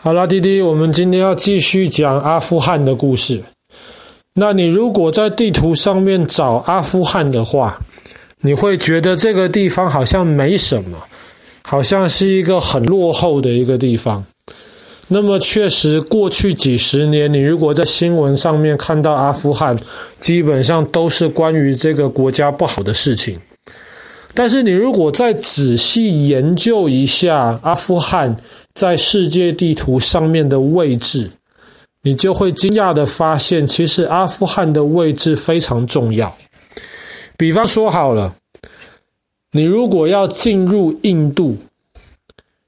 好啦，弟弟，我们今天要继续讲阿富汗的故事。那你如果在地图上面找阿富汗的话，你会觉得这个地方好像没什么，好像是一个很落后的一个地方。那么确实，过去几十年，你如果在新闻上面看到阿富汗，基本上都是关于这个国家不好的事情。但是你如果再仔细研究一下阿富汗在世界地图上面的位置，你就会惊讶的发现，其实阿富汗的位置非常重要。比方说好了，你如果要进入印度，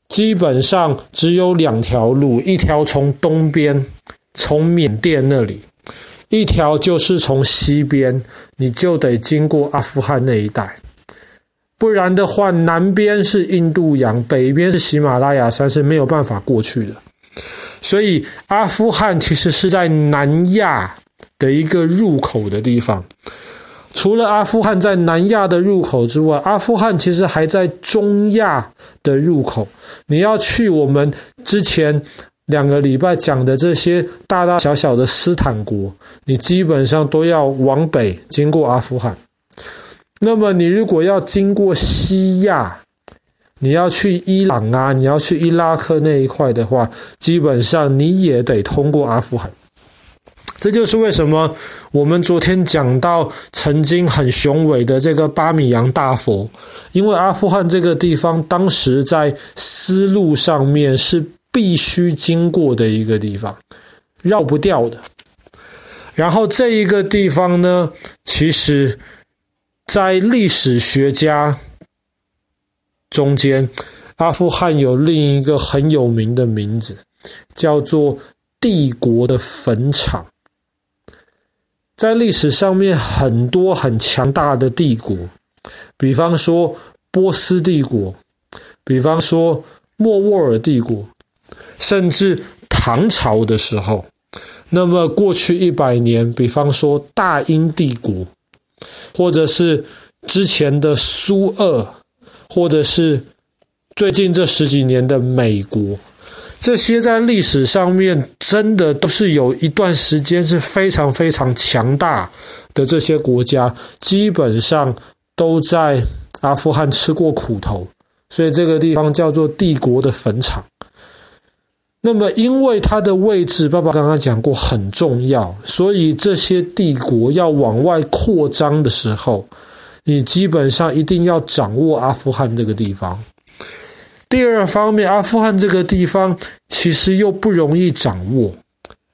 基本上只有两条路，一条从东边，从缅甸那里；一条就是从西边，你就得经过阿富汗那一带。不然的话，南边是印度洋，北边是喜马拉雅山，是没有办法过去的。所以，阿富汗其实是在南亚的一个入口的地方。除了阿富汗在南亚的入口之外，阿富汗其实还在中亚的入口。你要去我们之前两个礼拜讲的这些大大小小的斯坦国，你基本上都要往北经过阿富汗。那么，你如果要经过西亚，你要去伊朗啊，你要去伊拉克那一块的话，基本上你也得通过阿富汗。这就是为什么我们昨天讲到曾经很雄伟的这个巴米扬大佛，因为阿富汗这个地方当时在丝路上面是必须经过的一个地方，绕不掉的。然后这一个地方呢，其实。在历史学家中间，阿富汗有另一个很有名的名字，叫做“帝国的坟场”。在历史上面，很多很强大的帝国，比方说波斯帝国，比方说莫卧儿帝国，甚至唐朝的时候，那么过去一百年，比方说大英帝国。或者是之前的苏俄，或者是最近这十几年的美国，这些在历史上面真的都是有一段时间是非常非常强大的这些国家，基本上都在阿富汗吃过苦头，所以这个地方叫做帝国的坟场。那么，因为它的位置，爸爸刚刚讲过很重要，所以这些帝国要往外扩张的时候，你基本上一定要掌握阿富汗这个地方。第二方面，阿富汗这个地方其实又不容易掌握，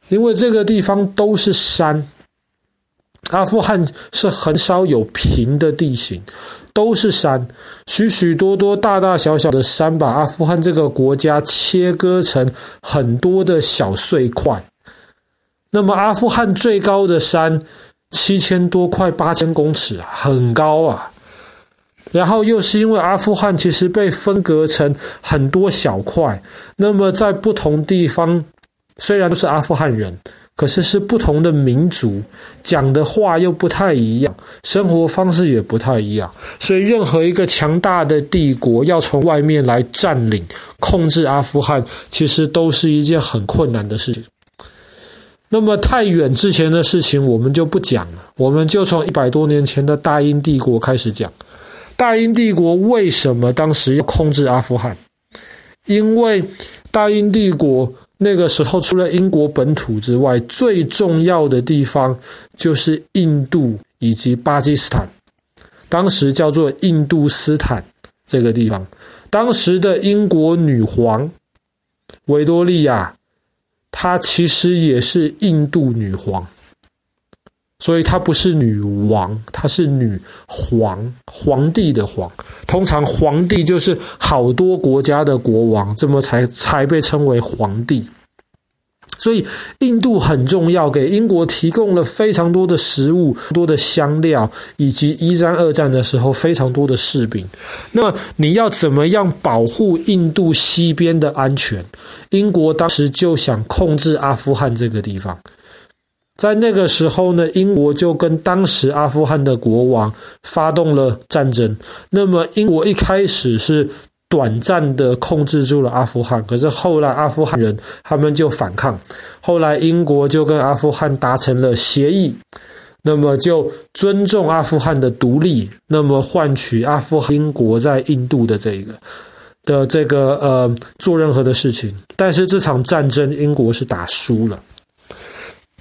因为这个地方都是山。阿富汗是很少有平的地形。都是山，许许多多大大小小的山，把阿富汗这个国家切割成很多的小碎块。那么，阿富汗最高的山七千多块，八千公尺，很高啊。然后又是因为阿富汗其实被分割成很多小块，那么在不同地方，虽然都是阿富汗人。可是是不同的民族，讲的话又不太一样，生活方式也不太一样，所以任何一个强大的帝国要从外面来占领、控制阿富汗，其实都是一件很困难的事情。那么太远之前的事情我们就不讲了，我们就从一百多年前的大英帝国开始讲。大英帝国为什么当时要控制阿富汗？因为大英帝国。那个时候，除了英国本土之外，最重要的地方就是印度以及巴基斯坦，当时叫做印度斯坦这个地方。当时的英国女皇维多利亚，她其实也是印度女皇。所以她不是女王，她是女皇，皇帝的皇。通常皇帝就是好多国家的国王，这么才才被称为皇帝。所以印度很重要，给英国提供了非常多的食物、多的香料，以及一战、二战的时候非常多的士兵。那你要怎么样保护印度西边的安全？英国当时就想控制阿富汗这个地方。在那个时候呢，英国就跟当时阿富汗的国王发动了战争。那么，英国一开始是短暂的控制住了阿富汗，可是后来阿富汗人他们就反抗，后来英国就跟阿富汗达成了协议，那么就尊重阿富汗的独立，那么换取阿富汗英国在印度的这个的这个呃做任何的事情，但是这场战争英国是打输了。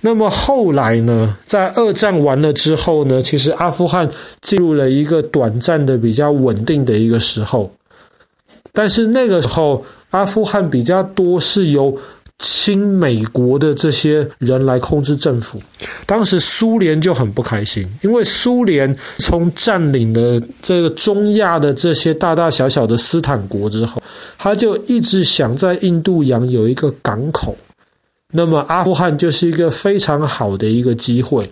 那么后来呢，在二战完了之后呢，其实阿富汗进入了一个短暂的比较稳定的一个时候。但是那个时候，阿富汗比较多是由亲美国的这些人来控制政府。当时苏联就很不开心，因为苏联从占领了这个中亚的这些大大小小的斯坦国之后，他就一直想在印度洋有一个港口。那么阿富汗就是一个非常好的一个机会，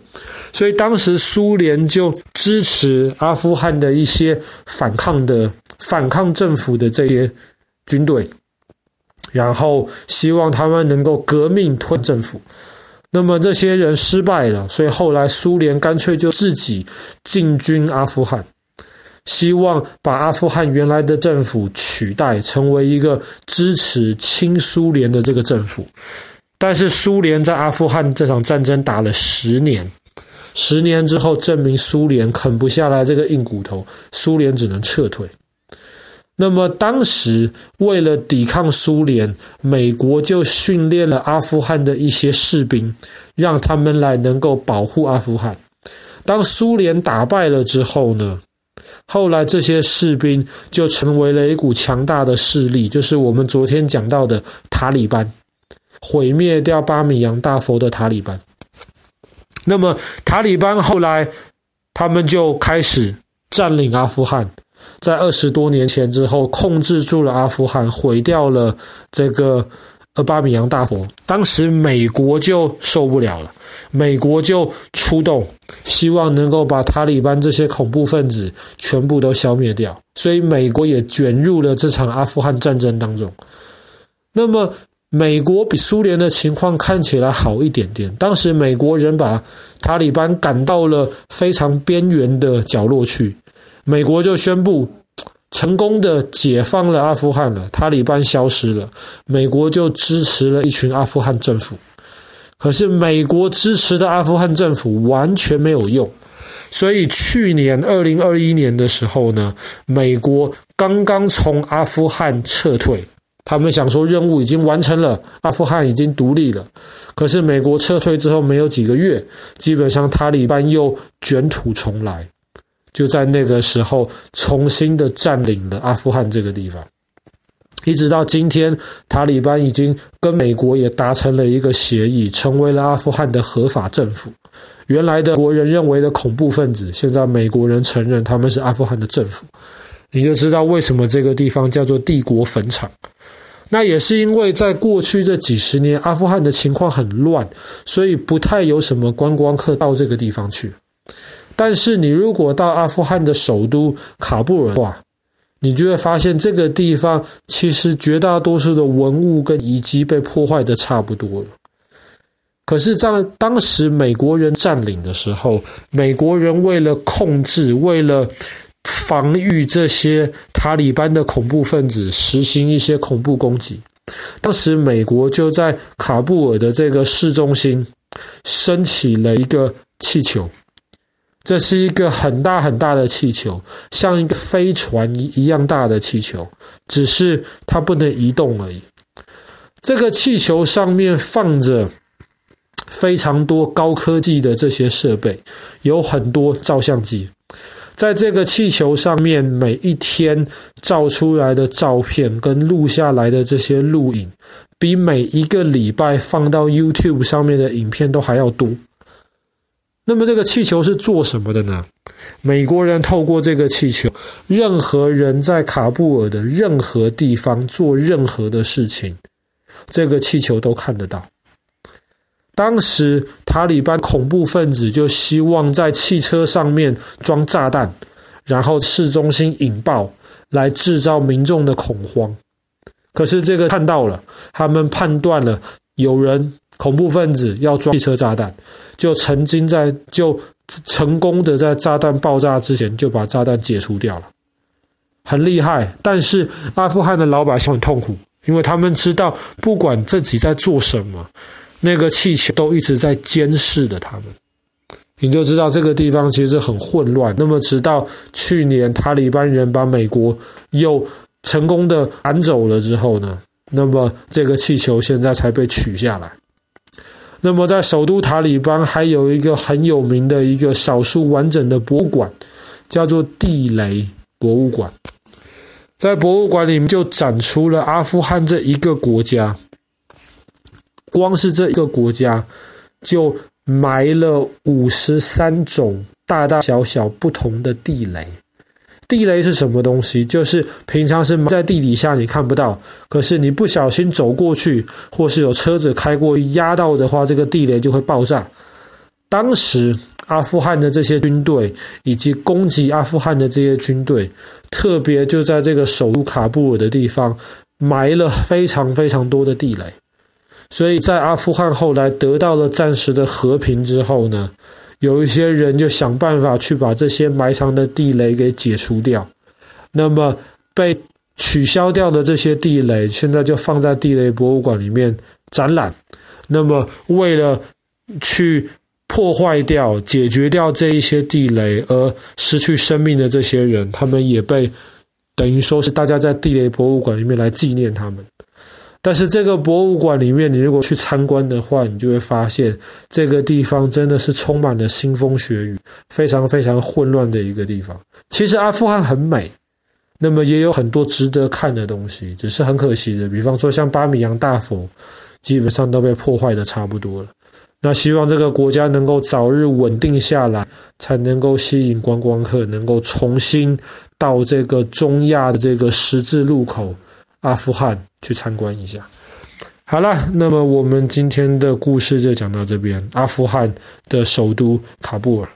所以当时苏联就支持阿富汗的一些反抗的。反抗政府的这些军队，然后希望他们能够革命推政府。那么这些人失败了，所以后来苏联干脆就自己进军阿富汗，希望把阿富汗原来的政府取代，成为一个支持亲苏联的这个政府。但是苏联在阿富汗这场战争打了十年，十年之后证明苏联啃不下来这个硬骨头，苏联只能撤退。那么当时为了抵抗苏联，美国就训练了阿富汗的一些士兵，让他们来能够保护阿富汗。当苏联打败了之后呢，后来这些士兵就成为了一股强大的势力，就是我们昨天讲到的塔利班，毁灭掉巴米扬大佛的塔利班。那么塔利班后来他们就开始占领阿富汗。在二十多年前之后，控制住了阿富汗，毁掉了这个呃巴米扬大佛。当时美国就受不了了，美国就出动，希望能够把塔利班这些恐怖分子全部都消灭掉。所以美国也卷入了这场阿富汗战争当中。那么，美国比苏联的情况看起来好一点点。当时美国人把塔利班赶到了非常边缘的角落去。美国就宣布成功的解放了阿富汗了，塔利班消失了，美国就支持了一群阿富汗政府。可是美国支持的阿富汗政府完全没有用，所以去年二零二一年的时候呢，美国刚刚从阿富汗撤退，他们想说任务已经完成了，阿富汗已经独立了。可是美国撤退之后没有几个月，基本上塔利班又卷土重来。就在那个时候，重新的占领了阿富汗这个地方，一直到今天，塔利班已经跟美国也达成了一个协议，成为了阿富汗的合法政府。原来的国人认为的恐怖分子，现在美国人承认他们是阿富汗的政府，你就知道为什么这个地方叫做帝国坟场。那也是因为在过去这几十年，阿富汗的情况很乱，所以不太有什么观光客到这个地方去。但是你如果到阿富汗的首都喀布尔的话，你就会发现这个地方其实绝大多数的文物跟遗迹被破坏的差不多了。可是，在当时美国人占领的时候，美国人为了控制、为了防御这些塔利班的恐怖分子，实行一些恐怖攻击。当时美国就在喀布尔的这个市中心升起了一个气球。这是一个很大很大的气球，像一个飞船一一样大的气球，只是它不能移动而已。这个气球上面放着非常多高科技的这些设备，有很多照相机。在这个气球上面，每一天照出来的照片跟录下来的这些录影，比每一个礼拜放到 YouTube 上面的影片都还要多。那么这个气球是做什么的呢？美国人透过这个气球，任何人在喀布尔的任何地方做任何的事情，这个气球都看得到。当时塔利班恐怖分子就希望在汽车上面装炸弹，然后市中心引爆，来制造民众的恐慌。可是这个看到了，他们判断了有人恐怖分子要装汽车炸弹。就曾经在就成功的在炸弹爆炸之前就把炸弹解除掉了，很厉害，但是阿富汗的老百姓很痛苦，因为他们知道不管自己在做什么，那个气球都一直在监视着他们。你就知道这个地方其实很混乱。那么，直到去年塔利班人把美国又成功的赶走了之后呢，那么这个气球现在才被取下来。那么，在首都塔利班还有一个很有名的一个少数完整的博物馆，叫做地雷博物馆。在博物馆里面就展出了阿富汗这一个国家，光是这一个国家就。埋了五十三种大大小小不同的地雷。地雷是什么东西？就是平常是埋在地底下，你看不到，可是你不小心走过去，或是有车子开过压到的话，这个地雷就会爆炸。当时阿富汗的这些军队以及攻击阿富汗的这些军队，特别就在这个首都喀布尔的地方埋了非常非常多的地雷。所以在阿富汗后来得到了暂时的和平之后呢，有一些人就想办法去把这些埋藏的地雷给解除掉。那么被取消掉的这些地雷，现在就放在地雷博物馆里面展览。那么为了去破坏掉、解决掉这一些地雷而失去生命的这些人，他们也被等于说是大家在地雷博物馆里面来纪念他们。但是这个博物馆里面，你如果去参观的话，你就会发现这个地方真的是充满了腥风血雨，非常非常混乱的一个地方。其实阿富汗很美，那么也有很多值得看的东西，只是很可惜的，比方说像巴米扬大佛，基本上都被破坏的差不多了。那希望这个国家能够早日稳定下来，才能够吸引观光客，能够重新到这个中亚的这个十字路口。阿富汗去参观一下。好了，那么我们今天的故事就讲到这边。阿富汗的首都喀布尔。